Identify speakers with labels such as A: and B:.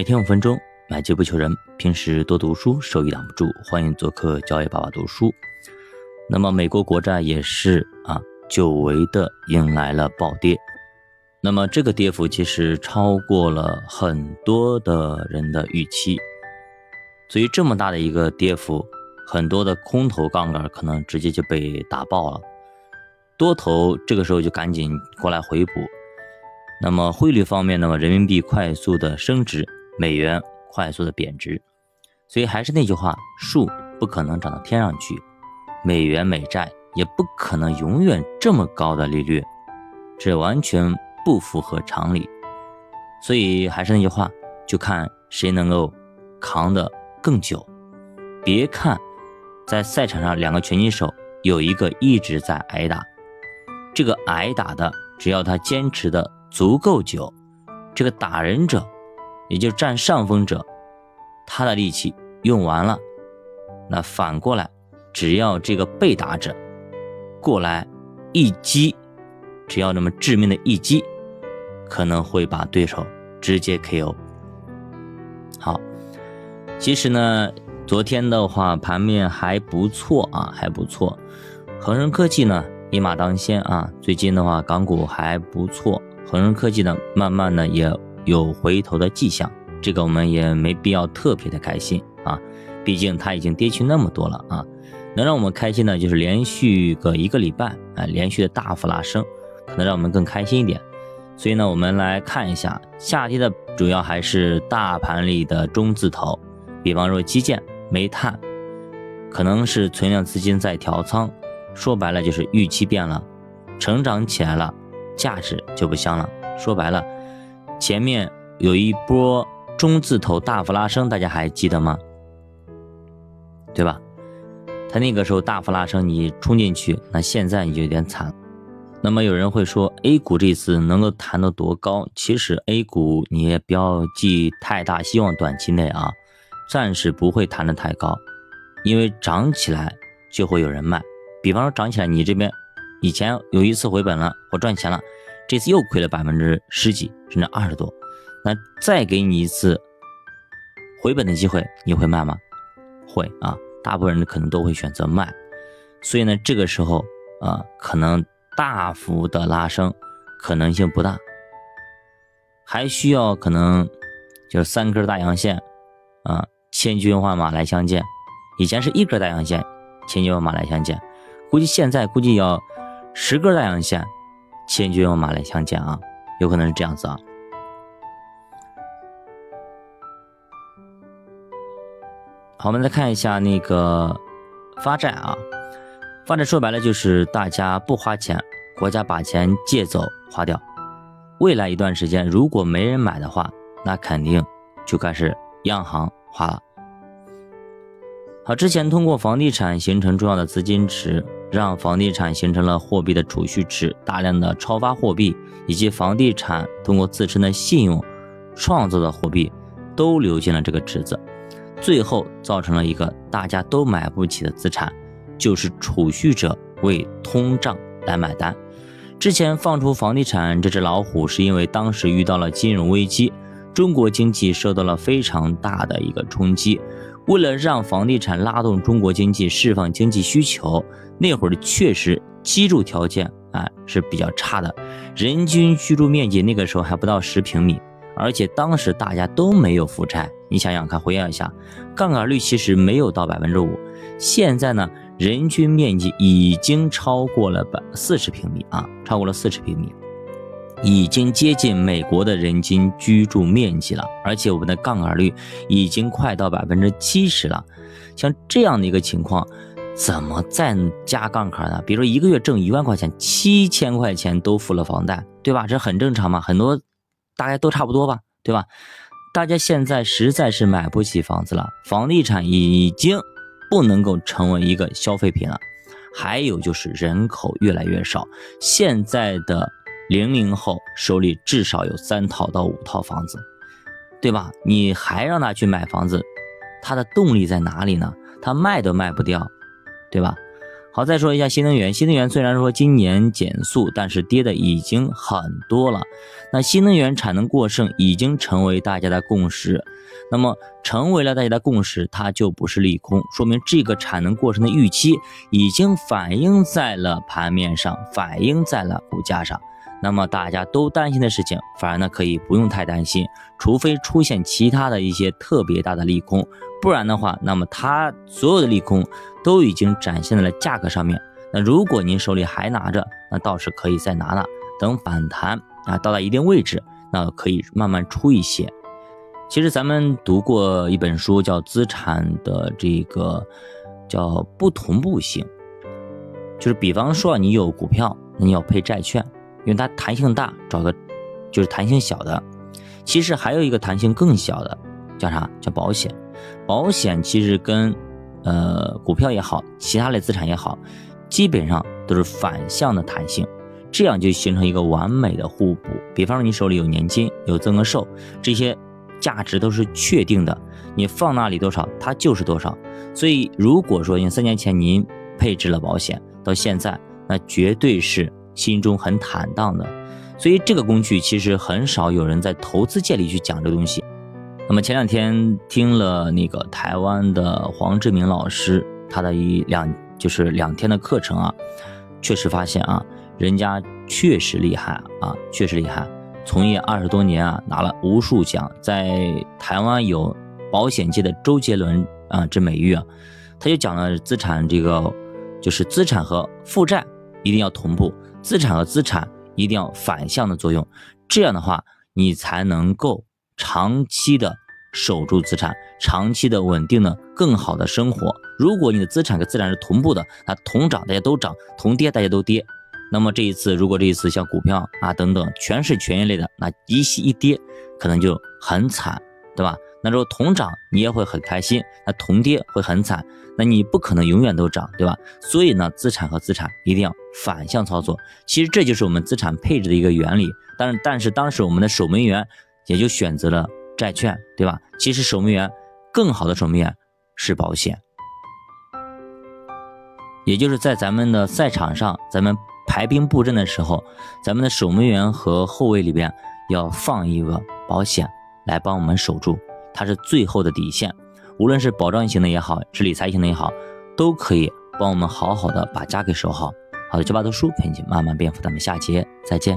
A: 每天五分钟，买机不求人。平时多读书，收益挡不住。欢迎做客交易爸爸读书。那么，美国国债也是啊，久违的迎来了暴跌。那么，这个跌幅其实超过了很多的人的预期。所以，这么大的一个跌幅，很多的空头杠杆可能直接就被打爆了。多头这个时候就赶紧过来回补。那么汇率方面，那么人民币快速的升值，美元快速的贬值，所以还是那句话，树不可能长到天上去，美元美债也不可能永远这么高的利率，这完全不符合常理。所以还是那句话，就看谁能够扛得更久。别看在赛场上两个拳击手有一个一直在挨打，这个挨打的只要他坚持的。足够久，这个打人者，也就占上风者，他的力气用完了，那反过来，只要这个被打者过来一击，只要那么致命的一击，可能会把对手直接 KO。好，其实呢，昨天的话盘面还不错啊，还不错，恒生科技呢一马当先啊，最近的话港股还不错。恒生科技呢，慢慢的也有回头的迹象，这个我们也没必要特别的开心啊，毕竟它已经跌去那么多了啊。能让我们开心的，就是连续个一个礼拜啊，连续的大幅拉升，可能让我们更开心一点。所以呢，我们来看一下，下跌的主要还是大盘里的中字头，比方说基建、煤炭，可能是存量资金在调仓，说白了就是预期变了，成长起来了。价值就不香了。说白了，前面有一波中字头大幅拉升，大家还记得吗？对吧？他那个时候大幅拉升，你冲进去，那现在你就有点惨。那么有人会说，A 股这次能够弹到多高？其实 A 股你也不要寄太大希望，短期内啊，暂时不会弹得太高，因为涨起来就会有人卖。比方说涨起来，你这边。以前有一次回本了，我赚钱了，这次又亏了百分之十几，甚至二十多。那再给你一次回本的机会，你会卖吗？会啊，大部分人可能都会选择卖。所以呢，这个时候啊，可能大幅的拉升可能性不大，还需要可能就是三根大阳线啊，千军万马来相见。以前是一根大阳线，千军万马来相见，估计现在估计要。十根大阳线，千军万马来相见啊，有可能是这样子啊。好，我们再看一下那个发债啊，发债说白了就是大家不花钱，国家把钱借走花掉。未来一段时间，如果没人买的话，那肯定就该是央行花了。好，之前通过房地产形成重要的资金池。让房地产形成了货币的储蓄池，大量的超发货币以及房地产通过自身的信用创造的货币都流进了这个池子，最后造成了一个大家都买不起的资产，就是储蓄者为通胀来买单。之前放出房地产这只老虎，是因为当时遇到了金融危机，中国经济受到了非常大的一个冲击。为了让房地产拉动中国经济，释放经济需求，那会儿确实居住条件啊是比较差的，人均居住面积那个时候还不到十平米，而且当时大家都没有负债。你想想看，回想一下，杠杆率其实没有到百分之五，现在呢，人均面积已经超过了百四十平米啊，超过了四十平米。已经接近美国的人均居住面积了，而且我们的杠杆率已经快到百分之七十了。像这样的一个情况，怎么再加杠杆呢？比如说一个月挣一万块钱，七千块钱都付了房贷，对吧？这很正常嘛，很多大家都差不多吧，对吧？大家现在实在是买不起房子了，房地产已经不能够成为一个消费品了。还有就是人口越来越少，现在的。零零后手里至少有三套到五套房子，对吧？你还让他去买房子，他的动力在哪里呢？他卖都卖不掉，对吧？好，再说一下新能源。新能源虽然说今年减速，但是跌的已经很多了。那新能源产能过剩已经成为大家的共识。那么成为了大家的共识，它就不是利空，说明这个产能过剩的预期已经反映在了盘面上，反映在了股价上。那么大家都担心的事情，反而呢可以不用太担心，除非出现其他的一些特别大的利空，不然的话，那么它所有的利空都已经展现在了价格上面。那如果您手里还拿着，那倒是可以再拿拿，等反弹啊到达一定位置，那可以慢慢出一些。其实咱们读过一本书，叫《资产的这个叫不同步性》，就是比方说你有股票，你要配债券。因为它弹性大，找个就是弹性小的。其实还有一个弹性更小的，叫啥？叫保险。保险其实跟呃股票也好，其他类资产也好，基本上都是反向的弹性，这样就形成一个完美的互补。比方说你手里有年金、有增额寿，这些价值都是确定的，你放那里多少，它就是多少。所以如果说因三年前您配置了保险，到现在那绝对是。心中很坦荡的，所以这个工具其实很少有人在投资界里去讲这个东西。那么前两天听了那个台湾的黄志明老师他的一两就是两天的课程啊，确实发现啊，人家确实厉害啊，确实厉害，从业二十多年啊，拿了无数奖，在台湾有保险界的周杰伦啊之美誉啊。他就讲了资产这个就是资产和负债一定要同步。资产和资产一定要反向的作用，这样的话，你才能够长期的守住资产，长期的稳定的更好的生活。如果你的资产跟资产是同步的，那同涨大家都涨，同跌大家都跌。那么这一次，如果这一次像股票啊等等全是权益类的，那一息一跌，可能就很惨，对吧？那如果同涨你也会很开心，那同跌会很惨，那你不可能永远都涨，对吧？所以呢，资产和资产一定要反向操作。其实这就是我们资产配置的一个原理。但是，但是当时我们的守门员也就选择了债券，对吧？其实守门员更好的守门员是保险，也就是在咱们的赛场上，咱们排兵布阵的时候，咱们的守门员和后卫里边要放一个保险来帮我们守住。它是最后的底线，无论是保障型的也好，是理财型的也好，都可以帮我们好好的把家给守好。好的，九八读书陪你慢慢变富，咱们下节再见。